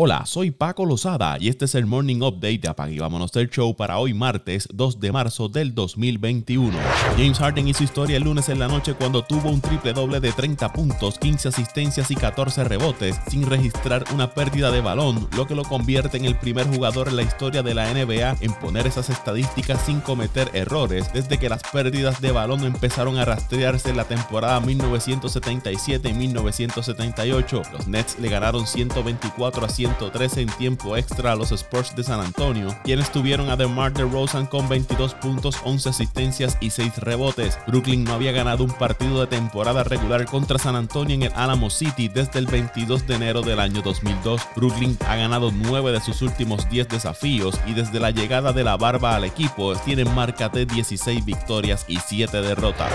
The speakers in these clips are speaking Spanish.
Hola, soy Paco Lozada y este es el Morning Update de Apague Vámonos del Show para hoy martes 2 de marzo del 2021. James Harden hizo historia el lunes en la noche cuando tuvo un triple doble de 30 puntos, 15 asistencias y 14 rebotes sin registrar una pérdida de balón, lo que lo convierte en el primer jugador en la historia de la NBA en poner esas estadísticas sin cometer errores desde que las pérdidas de balón empezaron a rastrearse en la temporada 1977 y 1978. Los Nets le ganaron 124 a 100 113 en tiempo extra a los Spurs de San Antonio, quienes tuvieron a DeMar DeRozan con 22 puntos, 11 asistencias y 6 rebotes. Brooklyn no había ganado un partido de temporada regular contra San Antonio en el Alamo City desde el 22 de enero del año 2002. Brooklyn ha ganado 9 de sus últimos 10 desafíos y desde la llegada de la barba al equipo tienen marca de 16 victorias y 7 derrotas.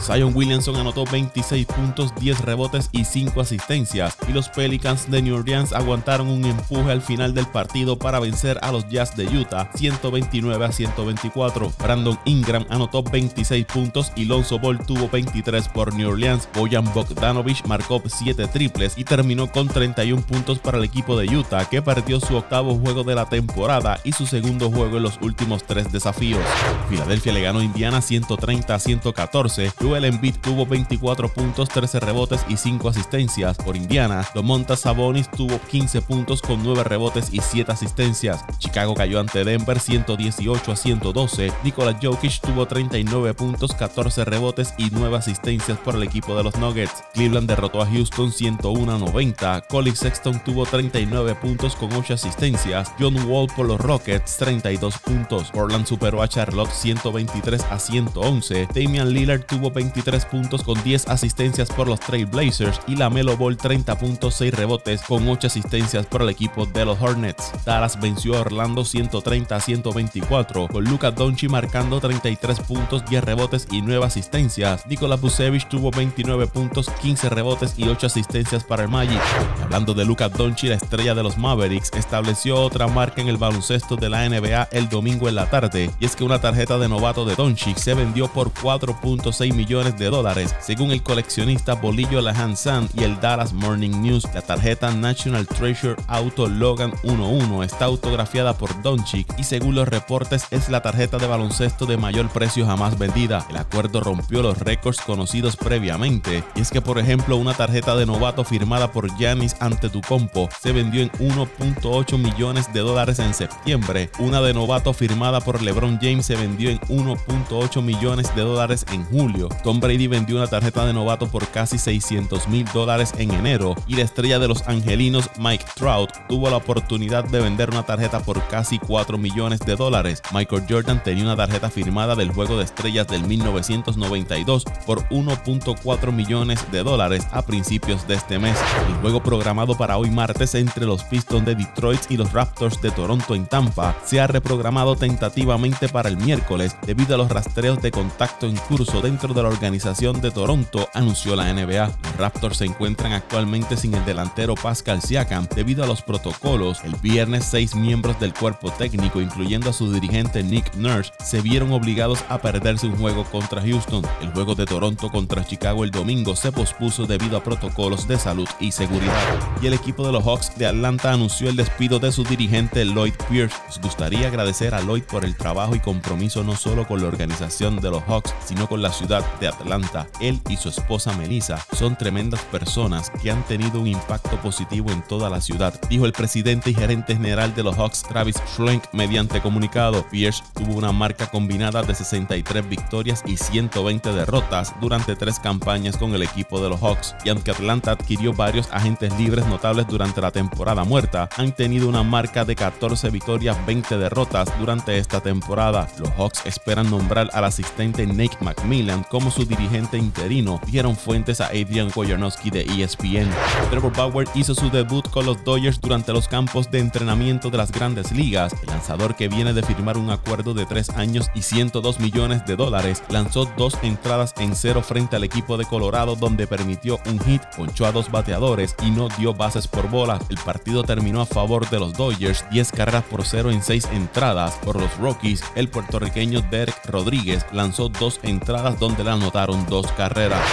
Zion Williamson anotó 26 puntos, 10 rebotes y 5 asistencias y los Pelicans de New Orleans aguantaron un un empuje al final del partido para vencer a los Jazz de Utah 129 a 124. Brandon Ingram anotó 26 puntos y Lonzo Ball tuvo 23 por New Orleans. Bojan Bogdanovich marcó 7 triples y terminó con 31 puntos para el equipo de Utah que perdió su octavo juego de la temporada y su segundo juego en los últimos tres desafíos. Filadelfia le ganó a Indiana 130 a 114. Joel Embiid tuvo 24 puntos, 13 rebotes y 5 asistencias. Por Indiana, Domontas Sabonis tuvo 15 puntos con 9 rebotes y 7 asistencias. Chicago cayó ante Denver 118 a 112. Nikola Jokic tuvo 39 puntos, 14 rebotes y 9 asistencias por el equipo de los Nuggets. Cleveland derrotó a Houston 101 a 90. Colin Sexton tuvo 39 puntos con 8 asistencias. John Wall por los Rockets 32 puntos. Portland superó a Charlotte 123 a 111. Damian Lillard tuvo 23 puntos con 10 asistencias por los Trail Blazers y la Melo Ball 30 puntos, 6 rebotes con 8 asistencias por el equipo de los Hornets. Dallas venció a Orlando 130 a 124, con Luka Doncic marcando 33 puntos, 10 rebotes y 9 asistencias. Nikola Vucevic tuvo 29 puntos, 15 rebotes y 8 asistencias para el Magic. hablando de Luka Doncic, la estrella de los Mavericks estableció otra marca en el baloncesto de la NBA el domingo en la tarde, y es que una tarjeta de novato de Doncic se vendió por 4.6 millones de dólares, según el coleccionista Bolillo Lahansan y el Dallas Morning News. La tarjeta National Treasure Auto Logan 11 está autografiada por Doncic y según los reportes es la tarjeta de baloncesto de mayor precio jamás vendida. El acuerdo rompió los récords conocidos previamente y es que por ejemplo una tarjeta de novato firmada por Giannis Antetokounmpo se vendió en 1.8 millones de dólares en septiembre. Una de novato firmada por LeBron James se vendió en 1.8 millones de dólares en julio. Tom Brady vendió una tarjeta de novato por casi 600 mil dólares en enero y la estrella de los angelinos Mike tuvo la oportunidad de vender una tarjeta por casi 4 millones de dólares. Michael Jordan tenía una tarjeta firmada del juego de estrellas del 1992 por 1.4 millones de dólares a principios de este mes. El juego programado para hoy martes entre los Pistons de Detroit y los Raptors de Toronto en Tampa se ha reprogramado tentativamente para el miércoles debido a los rastreos de contacto en curso dentro de la organización de Toronto, anunció la NBA. Los Raptors se encuentran actualmente sin el delantero Pascal Siakam debido a los protocolos, el viernes seis miembros del cuerpo técnico, incluyendo a su dirigente Nick Nurse, se vieron obligados a perderse un juego contra Houston. El juego de Toronto contra Chicago el domingo se pospuso debido a protocolos de salud y seguridad. Y el equipo de los Hawks de Atlanta anunció el despido de su dirigente Lloyd Pierce. Nos gustaría agradecer a Lloyd por el trabajo y compromiso no solo con la organización de los Hawks, sino con la ciudad de Atlanta. Él y su esposa Melissa son tremendas personas que han tenido un impacto positivo en toda la ciudad dijo el presidente y gerente general de los Hawks Travis Schlenk mediante comunicado. Pierce tuvo una marca combinada de 63 victorias y 120 derrotas durante tres campañas con el equipo de los Hawks, y aunque Atlanta adquirió varios agentes libres notables durante la temporada muerta, han tenido una marca de 14 victorias, 20 derrotas durante esta temporada. Los Hawks esperan nombrar al asistente Nate McMillan como su dirigente interino, dijeron fuentes a Adrian Wojnarowski de ESPN. Trevor Bauer hizo su debut con los Dodgers durante los campos de entrenamiento de las grandes ligas. El lanzador que viene de firmar un acuerdo de 3 años y 102 millones de dólares lanzó dos entradas en cero frente al equipo de Colorado donde permitió un hit, ponchó a dos bateadores y no dio bases por bola. El partido terminó a favor de los Dodgers, 10 carreras por cero en 6 entradas. Por los Rockies, el puertorriqueño Derek Rodríguez lanzó dos entradas donde le anotaron dos carreras.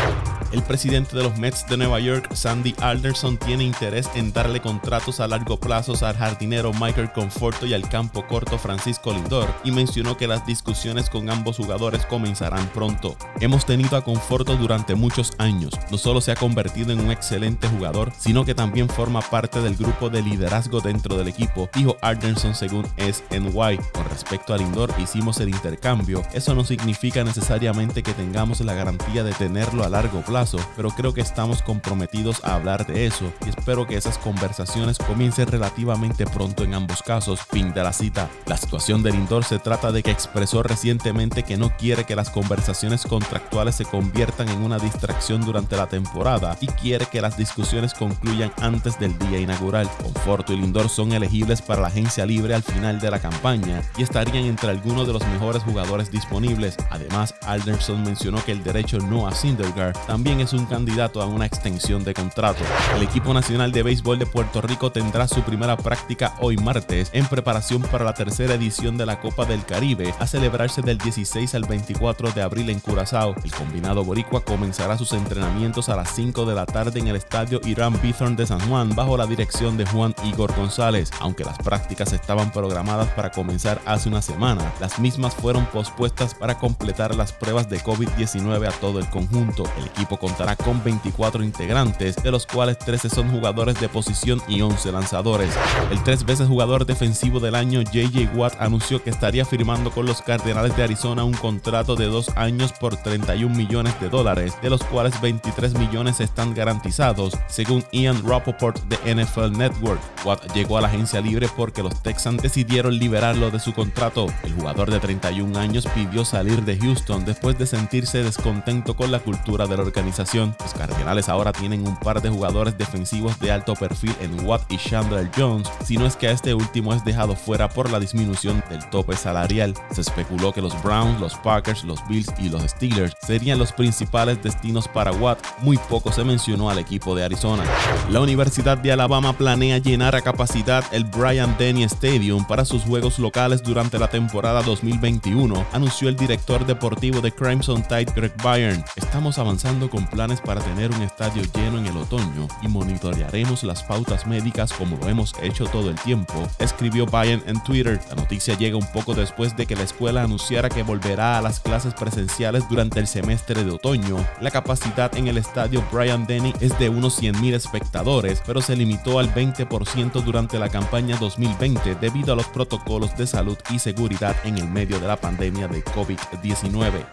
El presidente de los Mets de Nueva York, Sandy Alderson, tiene interés en darle contratos a largo plazo al jardinero Michael Conforto y al campo corto Francisco Lindor y mencionó que las discusiones con ambos jugadores comenzarán pronto. Hemos tenido a Conforto durante muchos años. No solo se ha convertido en un excelente jugador, sino que también forma parte del grupo de liderazgo dentro del equipo, dijo Alderson según SNY. Con respecto a Lindor, hicimos el intercambio. Eso no significa necesariamente que tengamos la garantía de tenerlo a largo plazo, pero creo que estamos comprometidos a hablar de eso y espero que esas conversaciones comiencen relativamente pronto en ambos casos. Fin de la cita. La situación de Lindor se trata de que expresó recientemente que no quiere que las conversaciones contractuales se conviertan en una distracción durante la temporada y quiere que las discusiones concluyan antes del día inaugural. Conforto y Lindor son elegibles para la agencia libre al final de la campaña y estarían entre algunos de los mejores jugadores disponibles. Además, Alderson mencionó que el derecho no a Syndergaard también es un candidato a una extensión de contrato. El equipo nacional de béisbol de Puerto Rico tendrá su primera práctica hoy martes en preparación para la tercera edición de la Copa del Caribe a celebrarse del 16 al 24 de abril en Curazao. El combinado boricua comenzará sus entrenamientos a las 5 de la tarde en el estadio Irán Bithorn de San Juan bajo la dirección de Juan Igor González. Aunque las prácticas estaban programadas para comenzar hace una semana, las mismas fueron pospuestas para completar las pruebas de COVID-19 a todo el conjunto. El equipo contará con 24 integrantes, de los cuales 13 son jugadores de posición y 11 lanzadores. El tres veces jugador defensivo del año JJ Watt anunció que estaría firmando con los Cardenales de Arizona un contrato de dos años por 31 millones de dólares, de los cuales 23 millones están garantizados, según Ian Rappaport de NFL Network. Watt llegó a la agencia libre porque los Texans decidieron liberarlo de su contrato. El jugador de 31 años pidió salir de Houston después de sentirse descontento con la cultura de la. Los Cardenales ahora tienen un par de jugadores defensivos de alto perfil en Watt y Chandler Jones, si no es que a este último es dejado fuera por la disminución del tope salarial. Se especuló que los Browns, los Packers, los Bills y los Steelers serían los principales destinos para Watt. Muy poco se mencionó al equipo de Arizona. La Universidad de Alabama planea llenar a capacidad el Bryant Denny Stadium para sus juegos locales durante la temporada 2021, anunció el director deportivo de Crimson Tide Greg Byron. Estamos avanzando con planes para tener un estadio lleno en el otoño y monitorearemos las pautas médicas como lo hemos hecho todo el tiempo, escribió Byron en Twitter. La noticia llega un poco después de que la escuela anunciara que volverá a las clases presenciales durante el semestre de otoño. La capacidad en el estadio Bryant Denny es de unos 100.000 espectadores, pero se limitó al 20% durante la campaña 2020 debido a los protocolos de salud y seguridad en el medio de la pandemia de COVID-19.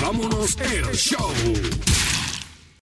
vámonos el show.